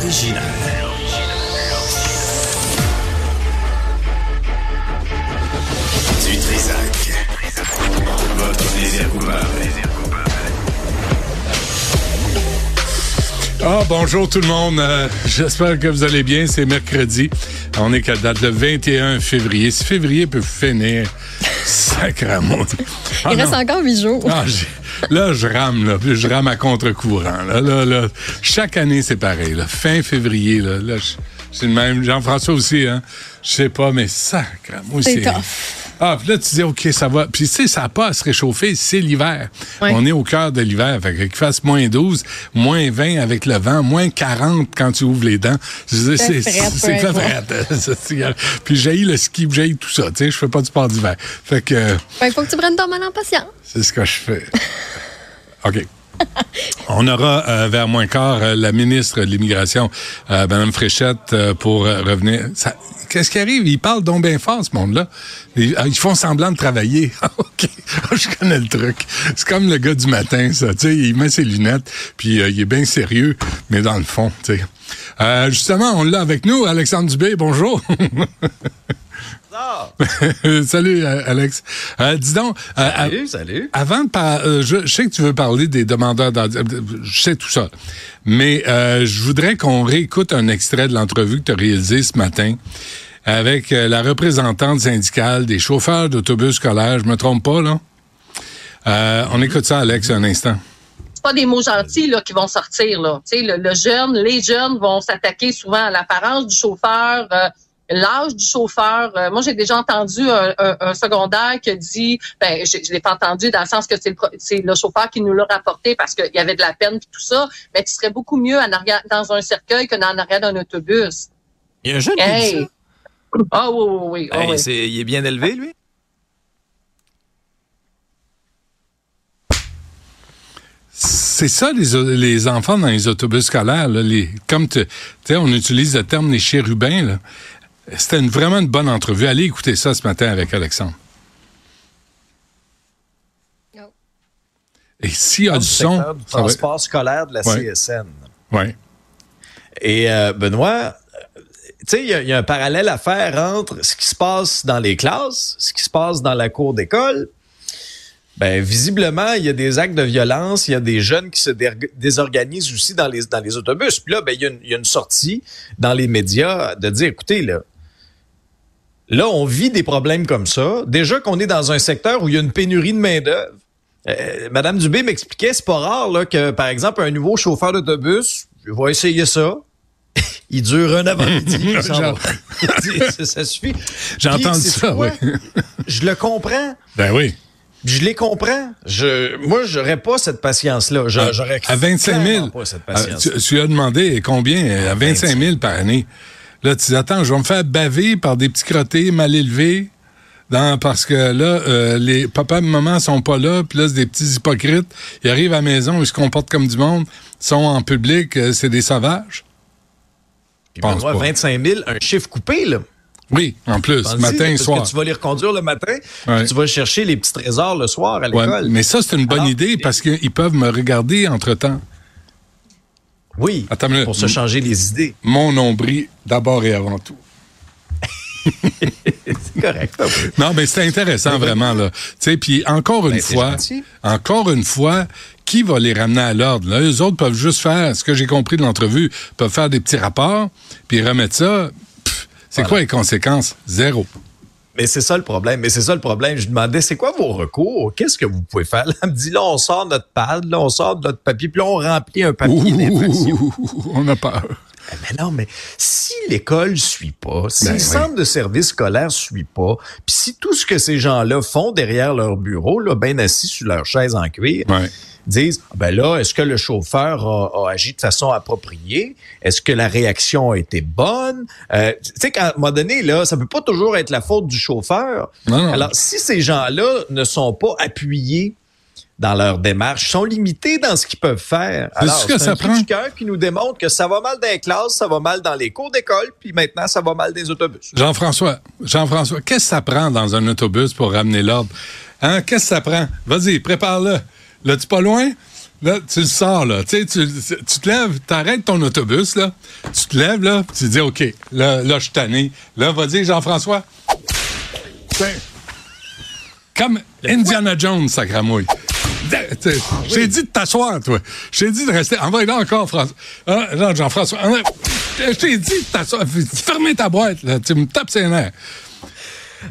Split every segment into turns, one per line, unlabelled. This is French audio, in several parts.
L'original. Du Trisac. Votre plaisir coupable.
Ah, bonjour tout le monde. Euh, J'espère que vous allez bien. C'est mercredi. On est qu'à date le 21 février. Si février peut finir, sacrément. Ah,
Il reste encore huit jours.
Ah, là, je rame, là. Je rame à contre-courant. Là, là, là. Chaque année, c'est pareil. Là. Fin février, là. là je- c'est le même. Jean-François aussi, hein. Je sais pas, mais sacrément.
C'est tough.
Ah, puis là, tu dis, OK, ça va. Puis, tu sais, ça n'a pas à se réchauffer, c'est l'hiver.
Ouais.
On est au cœur de l'hiver. Fait que qu'il fasse moins 12, moins 20 avec le vent, moins 40 quand tu ouvres les dents. Je C'est c'est c'est- Puis, j'ai le ski, j'ai tout ça. Tu sais, je fais pas du sport d'hiver. Fait que
Il faut que tu prennes ton mal en patience.
c'est ce que je fais. OK. On aura euh, vers moins quart euh, la ministre de l'Immigration, euh, Mme Fréchette, euh, pour euh, revenir. Ça- Qu'est-ce qui arrive? Ils parlent donc bien fort, ce monde-là. Ils, ah, font semblant de travailler. OK. Je connais le truc. C'est comme le gars du matin, ça. Tu il met ses lunettes, puis euh, il est bien sérieux, mais dans le fond, tu sais. Euh, justement, on l'a avec nous, Alexandre Dubé. Bonjour. Salut, euh, Alex. Euh, dis donc, euh,
Salut, salut.
avant de par- je, sais que tu veux parler des demandeurs d'asile, je sais tout ça, mais euh, je voudrais qu'on réécoute un extrait de l'entrevue que tu as réalisée ce matin avec la représentante syndicale des chauffeurs d'autobus scolaires. Je me trompe pas, là? Euh, on écoute ça, Alex, un instant.
C'est pas des mots gentils là, qui vont sortir. Là. Le, le jeune, les jeunes vont s'attaquer souvent à l'apparence du chauffeur, euh, l'âge du chauffeur. Euh, moi, j'ai déjà entendu un, un- un secondaire qui a dit, ben, je, je l'ai pas entendu dans le sens que c'est le, le chauffeur qui nous l'a rapporté parce qu'il y avait de la peine et tout ça, mais tu serais beaucoup mieux en arrière, dans un cercueil que dans l'arrière d'un autobus.
Il y a un jeune qui dit ça.
Ah oui, oui, oui. ah
Hey,
oui.
c'est- il est bien élevé, lui?
C'est ça, les, enfants dans les autobus scolaires. Là, les, comme tu sais, on utilise le terme les chérubins. C'était une- vraiment une bonne entrevue. Allez écouter ça ce matin avec Alexandre.
Oh.
Et s'il y a
du
son,
du
va-
transport scolaire de la
Ouais.
CSN.
Ouais.
Et euh, Benoît, tu sais, il y, a- il y a un parallèle à faire entre ce qui se passe dans les classes, ce qui se passe dans la cour d'école. Ben, visiblement, il y a des actes de violence, il y a des jeunes qui se dé- désorganisent aussi dans les, dans les autobus. Puis là, ben, il y, a une- il y a une sortie dans les médias de dire, écoutez, là, là, on vit des problèmes comme ça. Déjà qu'on est dans un secteur où il y a une pénurie de main-d'œuvre. Euh, Madame Dubé m'expliquait, c'est pas rare là, que, par exemple, un nouveau chauffeur d'autobus, je vais essayer ça. Il dure un avant-midi. ça, ça suffit. Sais-tu
ça, oui.
Je le comprends.
Ben oui.
Je les comprends. Je, moi, j'aurais pas cette patience-là. Je-
À-
J'aurais
à 25 000.
clairement pas cette
Ah,
patience.
tu, tu as demandé combien? euh, À 25 000 par année. Là, tu dis, attends, je vais me faire baver par des petits crottés mal élevés. Dans, parce que là, euh, les papas et maman sont pas là, puis là, c'est des petits hypocrites. Ils arrivent à la maison, ils se comportent comme du monde, sont en public, euh, c'est des sauvages. Pense pas.
25 000, un chiffre coupé, là.
Oui, en plus, matin et soir.
Que tu vas les reconduire le matin,
Ouais.
puis tu vas chercher les petits trésors le soir à
Ouais,
l'école.
mais ça, c'est une bonne
Alors,
idée parce qu'ils peuvent me regarder entre-temps.
Oui,
Attends une
pour se changer les idées.
Mon nombril, d'abord et avant tout.
C'est correct. oui.
Non, mais c'est intéressant vraiment là. Tu sais, puis encore une
Ben, c'est
fois, encore une fois, qui va les ramener à l'ordre là? Eux autres peuvent juste faire, ce que j'ai compris de l'entrevue, peuvent faire des petits rapports, puis remettre ça. C'est quoi les conséquences? Zéro.
Mais c'est ça le problème. Mais c'est ça le problème. Je demandais, c'est quoi vos recours? Qu'est-ce que vous pouvez faire? Là, elle me dit, là, on sort notre pad, là, on sort notre papier, puis là, on remplit un papier d'infraction.
On a peur.
Mais non, mais si l'école suit pas, si
Ben
le
oui.
centre de service scolaire suit pas, puis si tout ce que ces gens-là font derrière leur bureau, là, bien assis sur leur chaise en cuir,
Ouais.
Disent, Ah ben là, est-ce que le chauffeur a, a agi de façon appropriée? Est-ce que la réaction a été bonne? Euh, tu sais, qu'à un moment donné, là, ça peut pas toujours être la faute du chauffeur.
Non, non.
Alors, si ces gens-là ne sont pas appuyés dans leur démarche, sont limités dans ce qu'ils peuvent faire. Alors,
ce que
c'est
ça
un
prend.
qui nous démontre que ça va mal dans les classes, ça va mal dans les cours d'école, puis maintenant, ça va mal des autobus.
Jean-François, Jean-François, qu'est-ce que ça prend dans un autobus pour ramener l'ordre? Hein? Qu'est-ce que ça prend? Vas-y, prépare-le. Là, tu pas loin? Là, tu le sors, là. Tu tu, tu te lèves, t'arrêtes ton autobus, là. Tu te lèves, là, tu te dis, OK, là, là je suis tanné. Là, vas-y, Jean-François. Tiens. Comme Indiana Jones, sacramouille. Tu sais, J'ai dit de t'asseoir, toi. J'ai dit de rester. Envoie là encore, François. Ah, Jean-François. Ah, Je t'ai dit de t'asseoir. Fermez ta boîte, là. Tu me tapes ses nerfs.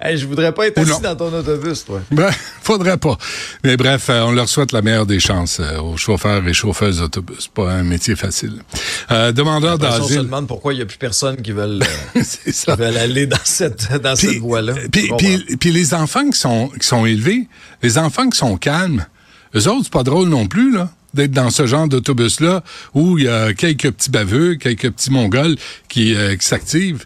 Hey, je voudrais pas être assis dans ton autobus, toi.
Ben, faudrait pas. Mais bref, euh, on leur souhaite la meilleure des chances euh, aux chauffeurs et chauffeuses d'autobus. Pas un métier facile. Euh, demandeur
ça, on se
d'asile.
demande pourquoi il n'y a plus personne qui veulent, euh, qui veulent aller dans cette, dans cette voie-là.
Puis, puis- puis les enfants qui sont, qui sont élevés, les enfants qui sont calmes, eux autres, c'est pas drôle non plus, là d'être dans ce genre d'autobus-là où il y a quelques petits baveux, quelques petits mongols qui, euh, qui s'activent.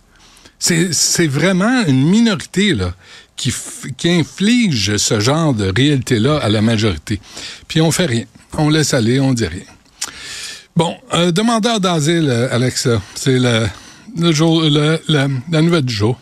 C'est vraiment une minorité là, qui, qui inflige ce genre de réalité-là à la majorité. Puis on fait rien. On laisse aller, on dit rien. Bon, euh, demandeur d'asile, euh, Alexa, c'est le, le jour, le- la- la nouvelle du jour.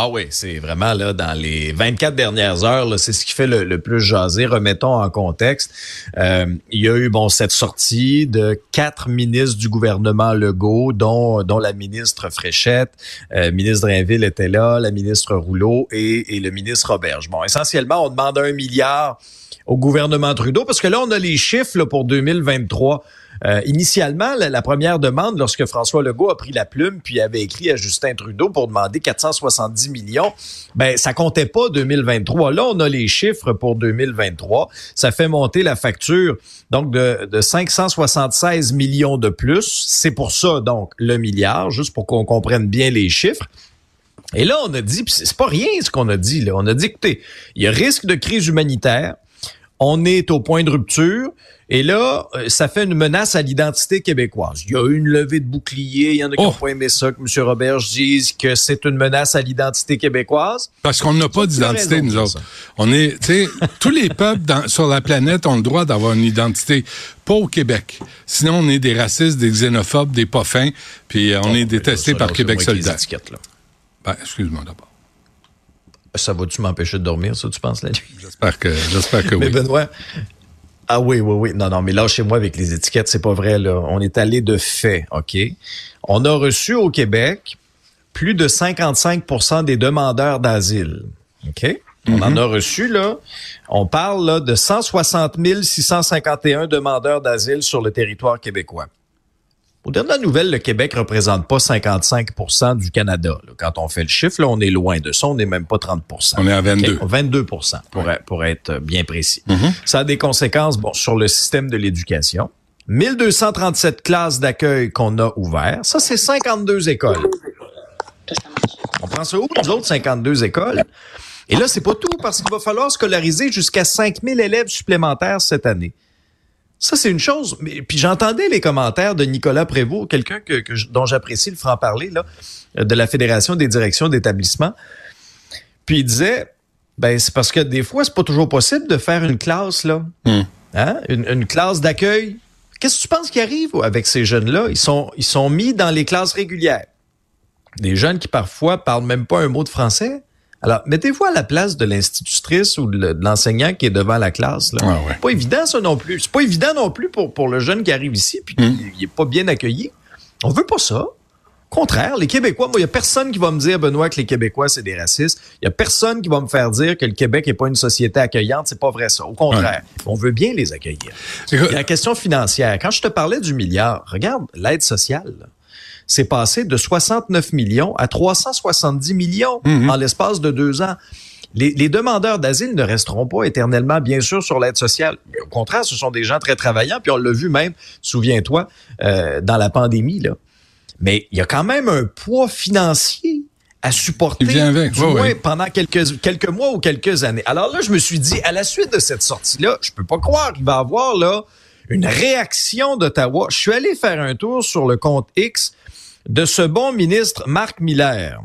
Ah oui, c'est vraiment là dans les 24 dernières heures, c'est ce qui fait le, le plus jaser. Remettons en contexte, euh, il y a eu bon cette sortie de quatre ministres du gouvernement Legault, dont dont la ministre Fréchette, euh, ministre Drainville était là, la ministre Rouleau et, et le ministre Roberge. Bon, essentiellement, on demande un milliard au gouvernement Trudeau parce que là, on a les chiffres là, pour 2023. Euh, initialement, la, première demande, lorsque François Legault a pris la plume puis avait écrit à Justin Trudeau pour demander 470 millions, ben ça comptait pas 2023. Là, on a les chiffres pour 2023. Ça fait monter la facture donc de, de 576 millions de plus. C'est pour ça donc le milliard, juste pour qu'on comprenne bien les chiffres. Et là, on a dit, c'est pas rien ce qu'on a dit. On a dit, écoutez, il y a risque de crise humanitaire. On est au point de rupture. Et là, euh, ça fait une menace à l'identité québécoise. Il y a eu une levée de bouclier. Il y en a qui
Oh.
n'ont pas aimé ça, que M. Roberge dise que c'est une menace à l'identité québécoise.
Parce qu'on n'a pas d'identité, nous autres.
ça.
On est, tu sais, tous les peuples dans- sur la planète ont le droit d'avoir une identité. Pas au Québec. Sinon, on est des racistes, des xénophobes, des pas fins, puis euh, on est détestés par Québec solidaire. Ben, excuse-moi d'abord.
Ça va-tu m'empêcher de dormir, ça, tu penses, la nuit?
J'espère que, j'espère que
Mais
oui.
Benoît, ah oui, oui, oui. Non, non, mais là, chez moi, avec les étiquettes, c'est pas vrai, là. On est allé de fait, OK? On a reçu au Québec plus de 55% des demandeurs d'asile. OK? On en a reçu, là. On parle, là, de 160 651 demandeurs d'asile sur le territoire québécois. Aux dernières nouvelles, le Québec représente pas 55% du Canada. là. Quand on fait le chiffre, là, on est loin de ça. On n'est même pas 30%
On est à 22.
OK? 22 pour, être- pour être bien précis. Ça a des conséquences bon, sur le système de l'éducation. 1237 classes d'accueil qu'on a ouvertes. Ça, c'est 52 écoles. On prend ça où, nous autres, 52 écoles? Et là, c'est pas tout, parce qu'il va falloir scolariser jusqu'à 5000 élèves supplémentaires cette année. Ça, c'est une chose. Mais, puis j'entendais les commentaires de Nicolas Prévost, quelqu'un que, que dont j'apprécie le franc-parler, là, de la Fédération des directions d'établissement. Puis il disait, ben, c'est parce que des fois, c'est pas toujours possible de faire une classe, là.
Hmm.
Hein? Une, une classe d'accueil. Qu'est-ce que tu penses qui arrive avec ces jeunes-là? Ils sont, ils sont mis dans les classes régulières. Des jeunes qui parfois parlent même pas un mot de français. Alors, mettez-vous à la place de l'institutrice ou de le- de l'enseignant qui est devant la classe. Là.
Ah ouais.
C'est pas évident, ça non plus. C'est pas évident non plus pour, pour le jeune qui arrive ici puis qui
Hmm.
il est pas bien accueilli. On veut pas ça. Au contraire, les Québécois, moi, il y a personne qui va me dire, Benoît, que les Québécois, c'est des racistes. Il y a personne qui va me faire dire que le Québec est pas une société accueillante. C'est pas vrai, ça. Au contraire. On veut bien les accueillir. La question financière. Quand je te parlais du milliard, regarde, l'aide sociale, c'est passé de 69 millions à 370 millions
Mhm.
en l'espace de deux ans. Les, les demandeurs d'asile ne resteront pas éternellement, bien sûr, sur l'aide sociale. Au contraire, ce sont des gens très travaillants, puis on l'a vu même, souviens-toi, euh, dans la pandémie. Là. Mais il y a quand même un poids financier à supporter,
avec,
du
ouais,
moins
ouais.
pendant quelques, quelques mois ou quelques années. Alors là, je me suis dit, à la suite de cette sortie-là, je peux pas croire qu'il va y avoir là une réaction d'Ottawa. Je suis allé faire un tour sur le compte X de ce bon ministre Marc Miller,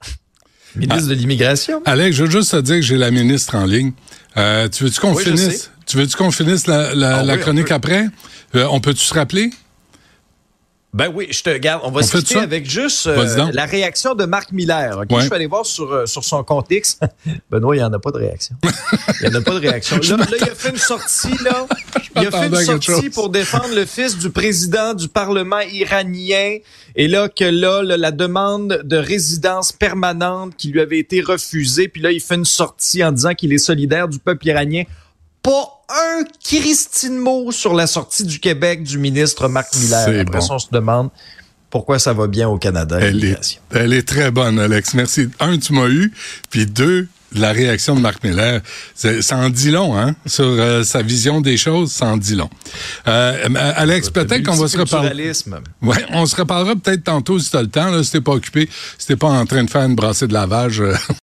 ministre de l'Immigration.
Alex, je veux juste te dire que j'ai la ministre en ligne. Euh, tu veux-tu qu'on
Oui,
finisse? Tu veux-tu qu'on finisse la, la-
Ah
la
oui, on
chronique
peut.
après? Euh, on peut-tu se rappeler?
Ben oui, je te garde. On va
ça?
avec juste euh, la réaction de Marc Miller. ok?
Ouais.
Je suis allé voir sur, euh, sur son compte X. Benoît, il n'y en a pas de réaction. Il n'y en a pas de réaction. Là, là, il a fait une sortie, là. Il a fait une sortie pour défendre le fils du président du Parlement iranien. Et là, que là, là, la demande de résidence permanente qui lui avait été refusée. Puis là, il fait une sortie en disant qu'il est solidaire du peuple iranien. Pas un Christine mot sur la sortie du Québec du ministre Marc Miller. Après
bon.
ça, on se demande pourquoi ça va bien au Canada.
Elle est,
l'immigration.
elle est très bonne, Alex. Merci. Un, tu m'as eu. Puis deux, la réaction de Marc Miller. Ça en dit long, hein? Sur euh, sa vision des choses, ça en dit long. Euh, euh, Alex, peut-être qu'on va se reparler. Ouais, on se reparlera peut-être tantôt si tu as le temps, là, si t'es pas occupé, si t'es pas en train de faire une brassée de lavage. euh,